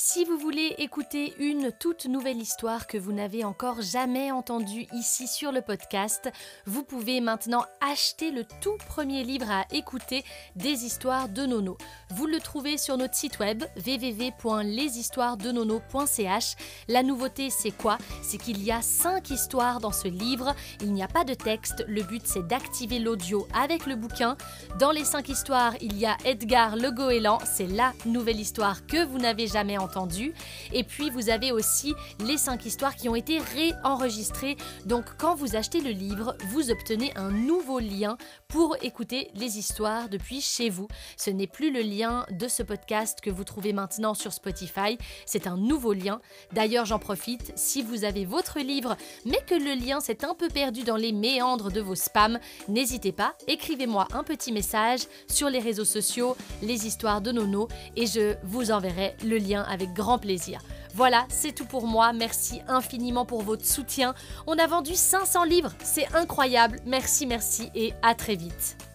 Si vous voulez écouter une toute nouvelle histoire que vous n'avez encore jamais entendue ici sur le podcast, vous pouvez maintenant acheter le tout premier livre à écouter des histoires de Nono. Vous le trouvez sur notre site web www.leshistoiresdenono.ch. La nouveauté, c'est quoi? C'est qu'il y a 5 histoires dans ce livre. Il n'y a pas de texte. Le but, c'est d'activer l'audio avec le bouquin. Dans les 5 histoires, il y a Edgar le goéland. C'est la nouvelle histoire que vous n'avez jamais entendue Et puis vous avez aussi les cinq histoires qui ont été réenregistrées. Donc quand vous achetez le livre, vous obtenez un nouveau lien pour écouter les histoires depuis chez vous. Ce n'est plus le lien de ce podcast que vous trouvez maintenant sur Spotify, c'est un nouveau lien. D'ailleurs, j'en profite, si vous avez votre livre, mais que le lien s'est un peu perdu dans les méandres de vos spams, n'hésitez pas, écrivez-moi un petit message sur les réseaux sociaux, les histoires de Nono, et je vous enverrai le lien avec grand plaisir. Voilà, c'est tout pour moi. Merci infiniment pour votre soutien. On a vendu 500 livres, c'est incroyable. Merci, merci et à très vite.